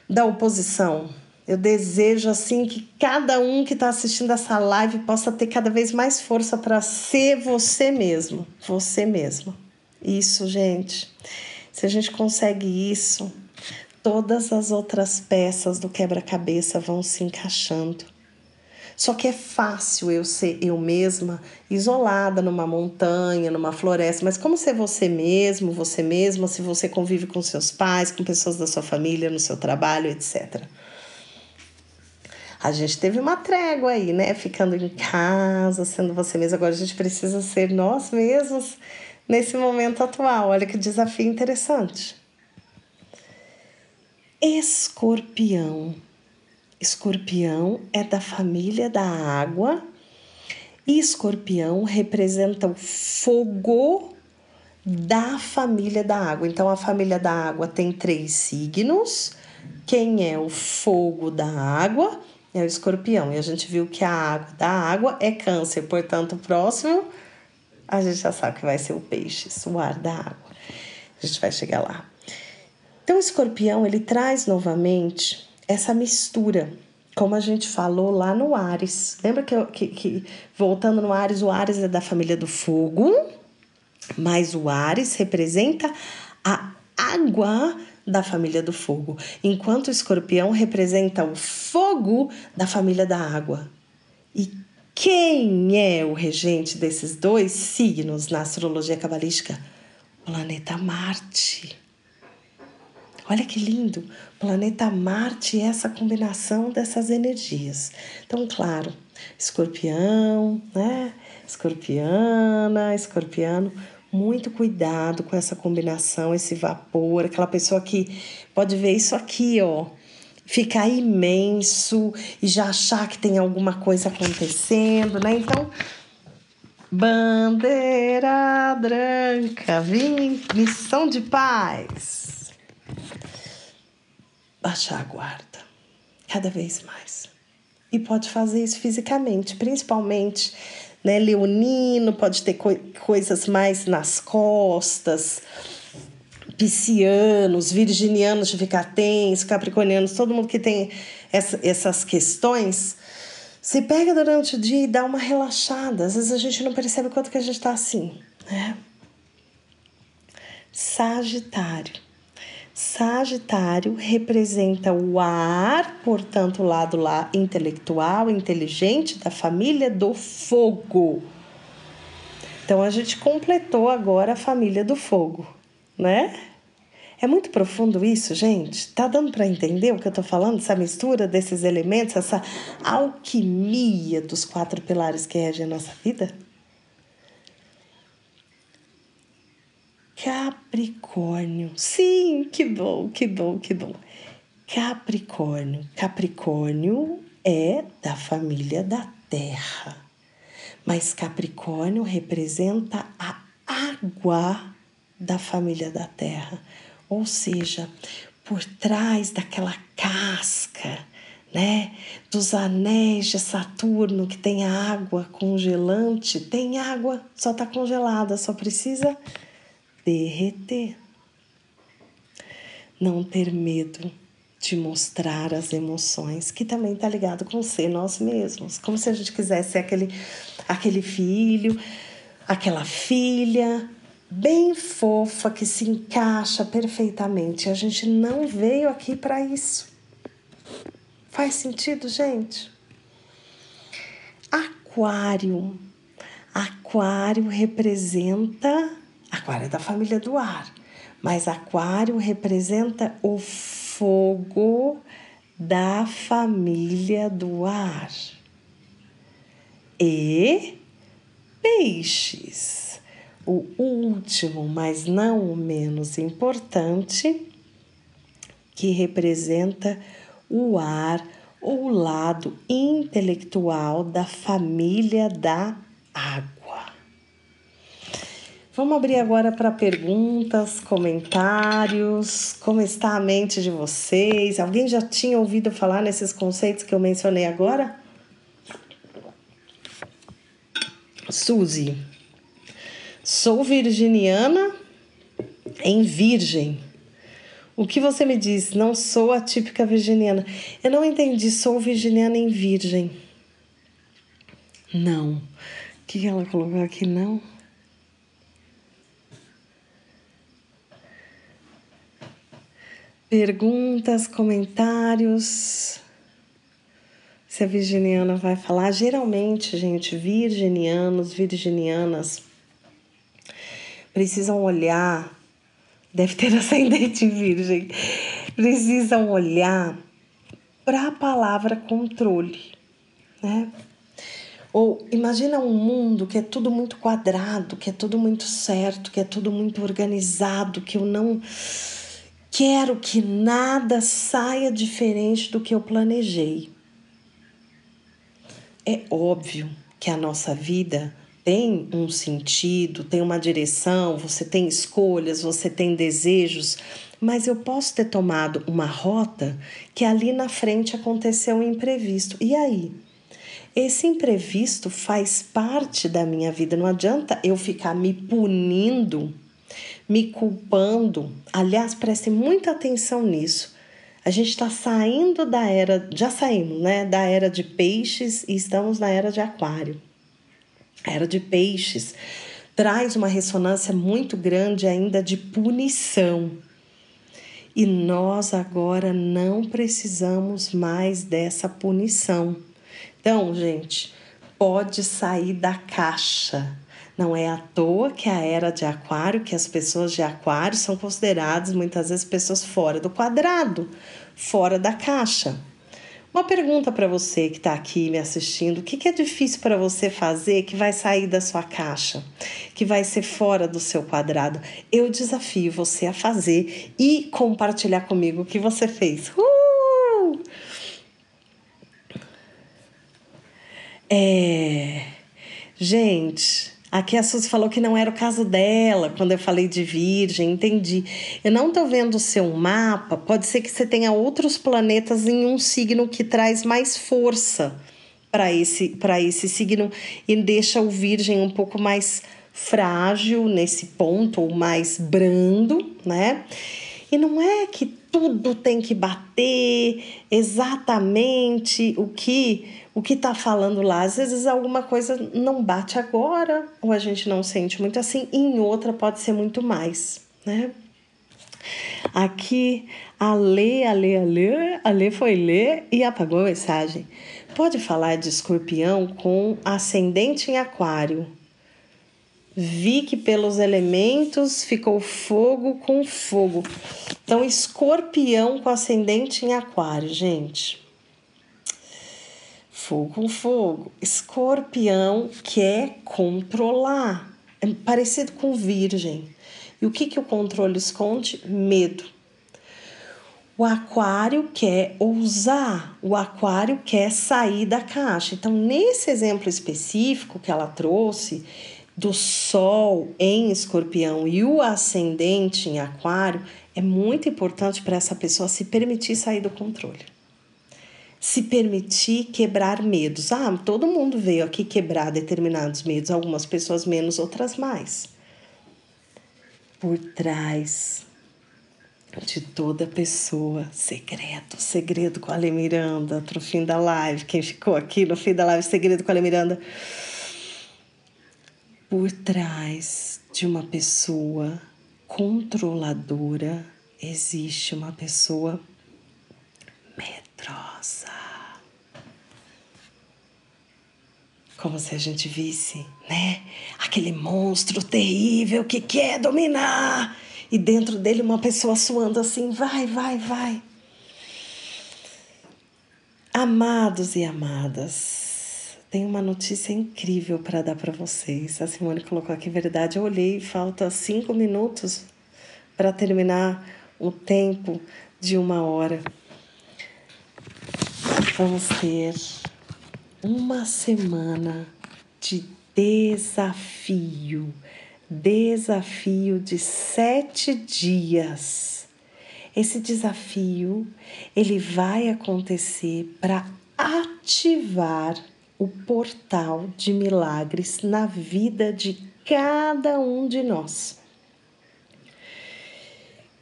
da oposição eu desejo assim que cada um que está assistindo essa live possa ter cada vez mais força para ser você mesmo, você mesmo. Isso, gente. Se a gente consegue isso, todas as outras peças do quebra-cabeça vão se encaixando. Só que é fácil eu ser eu mesma, isolada numa montanha, numa floresta, mas como ser você mesmo, você mesma, se você convive com seus pais, com pessoas da sua família, no seu trabalho, etc. A gente teve uma trégua aí, né? Ficando em casa, sendo você mesmo. Agora a gente precisa ser nós mesmos nesse momento atual. Olha que desafio interessante. Escorpião. Escorpião é da família da água e escorpião representa o fogo da família da água. Então, a família da água tem três signos. Quem é o fogo da água? é o escorpião. E a gente viu que a água da água é câncer, portanto, o próximo a gente já sabe que vai ser o peixe, o ar da água. A gente vai chegar lá. Então, o escorpião ele traz novamente essa mistura, como a gente falou lá no Ares. Lembra que, que, que voltando no Ares, o Ares é da família do fogo, mas o Ares representa a água da família do fogo, enquanto o escorpião representa o fogo da família da água. E quem é o regente desses dois signos na astrologia cabalística? Planeta Marte. Olha que lindo! Planeta Marte é essa combinação dessas energias. Então, claro, escorpião, né? Escorpiana, escorpiano muito cuidado com essa combinação, esse vapor, aquela pessoa que pode ver isso aqui, ó, ficar imenso e já achar que tem alguma coisa acontecendo, né? Então, bandeira branca, vim, missão de paz. Baixar a guarda, cada vez mais. E pode fazer isso fisicamente, principalmente né? Leonino pode ter co coisas mais nas costas, piscianos, virginianos de ficar tenso, capricornianos, todo mundo que tem essa, essas questões, se pega durante o dia e dá uma relaxada. Às vezes a gente não percebe o quanto que a gente está assim, né? Sagitário. Sagitário representa o ar, portanto, o lado lá intelectual, inteligente da família do fogo. Então a gente completou agora a família do fogo, né? É muito profundo isso, gente. Tá dando para entender o que eu tô falando? Essa mistura desses elementos, essa alquimia dos quatro pilares que regem a nossa vida? Capricórnio. Sim, que bom, que bom, que bom. Capricórnio. Capricórnio é da família da Terra. Mas Capricórnio representa a água da família da Terra, ou seja, por trás daquela casca, né, dos anéis de Saturno que tem água congelante, tem água, só está congelada, só precisa derreter. Não ter medo de mostrar as emoções, que também está ligado com ser nós mesmos, como se a gente quisesse ser aquele, aquele filho, aquela filha bem fofa que se encaixa perfeitamente. A gente não veio aqui para isso. Faz sentido, gente? Aquário. Aquário representa. Aquário é da família do ar, mas Aquário representa o fogo da família do ar. E peixes. O último, mas não o menos importante, que representa o ar ou o lado intelectual da família da água. Vamos abrir agora para perguntas, comentários. Como está a mente de vocês? Alguém já tinha ouvido falar nesses conceitos que eu mencionei agora? Suzy, sou virginiana em Virgem. O que você me diz? Não sou a típica virginiana. Eu não entendi. Sou virginiana em Virgem. Não. O que ela colocou aqui? Não. Perguntas, comentários. Se a virginiana vai falar. Geralmente, gente, virginianos, virginianas precisam olhar deve ter *laughs* ascendente virgem, precisam olhar para a palavra controle, né? Ou imagina um mundo que é tudo muito quadrado, que é tudo muito certo, que é tudo muito organizado, que eu não quero que nada saia diferente do que eu planejei. É óbvio que a nossa vida tem um sentido, tem uma direção, você tem escolhas, você tem desejos, mas eu posso ter tomado uma rota que ali na frente aconteceu um imprevisto. E aí? Esse imprevisto faz parte da minha vida. Não adianta eu ficar me punindo, me culpando. Aliás, preste muita atenção nisso. A gente está saindo da era, já saímos, né? Da era de peixes e estamos na era de aquário era de peixes, traz uma ressonância muito grande ainda de punição. E nós agora não precisamos mais dessa punição. Então, gente, pode sair da caixa. Não é à toa que a era de Aquário, que as pessoas de Aquário são consideradas muitas vezes pessoas fora do quadrado, fora da caixa. Uma pergunta para você que está aqui me assistindo: o que, que é difícil para você fazer que vai sair da sua caixa, que vai ser fora do seu quadrado? Eu desafio você a fazer e compartilhar comigo o que você fez. Uh! É. Gente, Aqui a Suzy falou que não era o caso dela quando eu falei de Virgem, entendi. Eu não estou vendo o seu mapa, pode ser que você tenha outros planetas em um signo que traz mais força para esse, para esse signo e deixa o Virgem um pouco mais frágil nesse ponto, ou mais brando, né? E não é que tudo tem que bater exatamente o que o que está falando lá. Às vezes alguma coisa não bate agora, ou a gente não sente muito assim, e em outra pode ser muito mais, né? Aqui, a Lê, a Lê, a Lê, a Lê foi ler e apagou a mensagem. Pode falar de escorpião com ascendente em aquário. Vi que pelos elementos ficou fogo com fogo. Então, escorpião com ascendente em aquário, gente. Fogo com fogo. Escorpião quer controlar. É parecido com virgem. E o que, que o controle esconde? Medo. O aquário quer ousar, o aquário quer sair da caixa. Então, nesse exemplo específico que ela trouxe, do Sol em Escorpião e o ascendente em Aquário, é muito importante para essa pessoa se permitir sair do controle. Se permitir quebrar medos. Ah, todo mundo veio aqui quebrar determinados medos, algumas pessoas menos, outras mais. Por trás de toda pessoa, segredo, segredo com a Ale Miranda, pro fim da live. Quem ficou aqui no fim da live, segredo com a Ale Miranda. Por trás de uma pessoa controladora existe uma pessoa medrosa. Como se a gente visse, né? Aquele monstro terrível que quer dominar. E dentro dele uma pessoa suando assim, vai, vai, vai. Amados e amadas, tenho uma notícia incrível para dar para vocês. A Simone colocou aqui verdade. Eu olhei, falta cinco minutos para terminar o tempo de uma hora. Vamos ter uma semana de desafio, desafio de sete dias. Esse desafio ele vai acontecer para ativar o portal de milagres na vida de cada um de nós.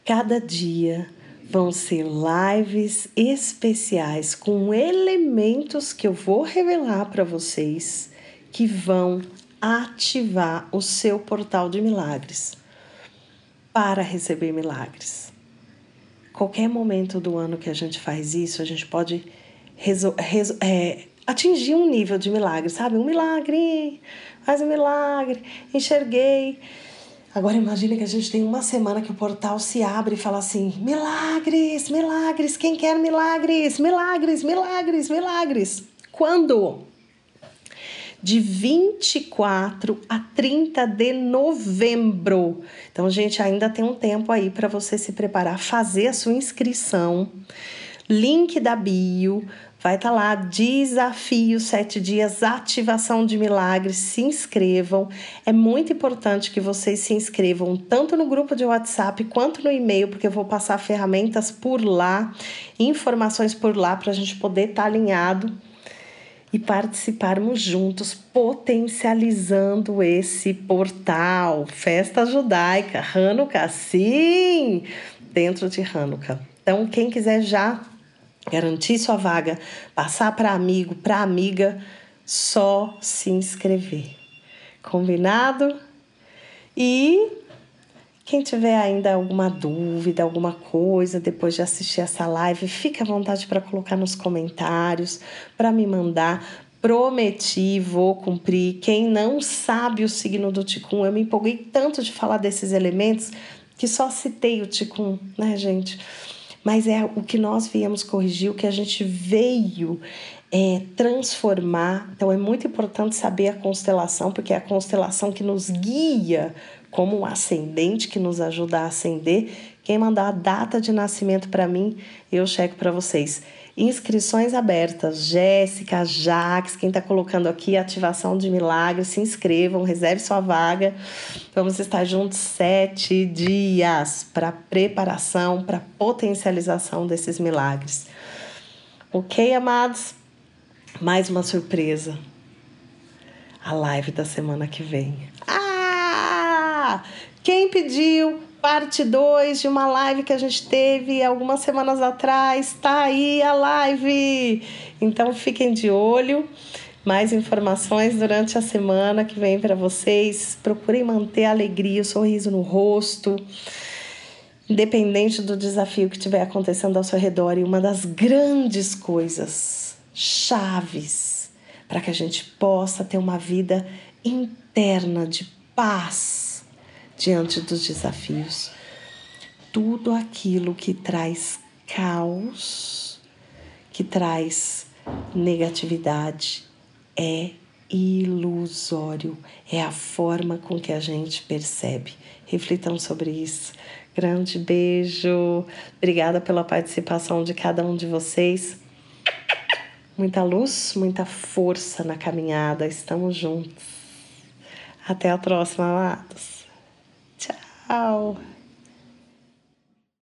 Cada dia vão ser lives especiais com elementos que eu vou revelar para vocês que vão ativar o seu portal de milagres para receber milagres. Qualquer momento do ano que a gente faz isso, a gente pode é, atingir um nível de milagre, sabe? Um milagre, faz um milagre, enxerguei. Agora imagine que a gente tem uma semana que o portal se abre e fala assim: milagres, milagres, quem quer milagres? Milagres, milagres, milagres. Quando? De 24 a 30 de novembro. Então, gente, ainda tem um tempo aí para você se preparar, fazer a sua inscrição. Link da bio, Vai estar tá lá, desafio sete dias, ativação de milagres. Se inscrevam. É muito importante que vocês se inscrevam tanto no grupo de WhatsApp quanto no e-mail, porque eu vou passar ferramentas por lá, informações por lá para a gente poder estar tá alinhado e participarmos juntos, potencializando esse portal. Festa judaica, Hanukkah, sim! Dentro de Hanukkah. Então, quem quiser já garantir sua vaga, passar para amigo, para amiga, só se inscrever. Combinado? E quem tiver ainda alguma dúvida, alguma coisa depois de assistir essa live, fique à vontade para colocar nos comentários, para me mandar. Prometi, vou cumprir. Quem não sabe o signo do Ticum, eu me empolguei tanto de falar desses elementos que só citei o Ticum, né, gente? Mas é o que nós viemos corrigir, o que a gente veio é, transformar. Então é muito importante saber a constelação, porque é a constelação que nos guia como um ascendente que nos ajuda a ascender. Quem mandar a data de nascimento para mim, eu checo para vocês. Inscrições abertas. Jéssica, Jax, quem está colocando aqui ativação de milagres, se inscrevam, reserve sua vaga. Vamos estar juntos sete dias para preparação, para potencialização desses milagres. Ok, amados? Mais uma surpresa. A live da semana que vem. Ah! Quem pediu parte 2 de uma live que a gente teve algumas semanas atrás. Tá aí a live! Então fiquem de olho. Mais informações durante a semana que vem para vocês. Procurem manter a alegria, o sorriso no rosto, independente do desafio que estiver acontecendo ao seu redor. E uma das grandes coisas, chaves, para que a gente possa ter uma vida interna de paz diante dos desafios. Tudo aquilo que traz caos, que traz negatividade, é ilusório, é a forma com que a gente percebe. Reflitam sobre isso. Grande beijo. Obrigada pela participação de cada um de vocês. Muita luz, muita força na caminhada. Estamos juntos. Até a próxima, amados. how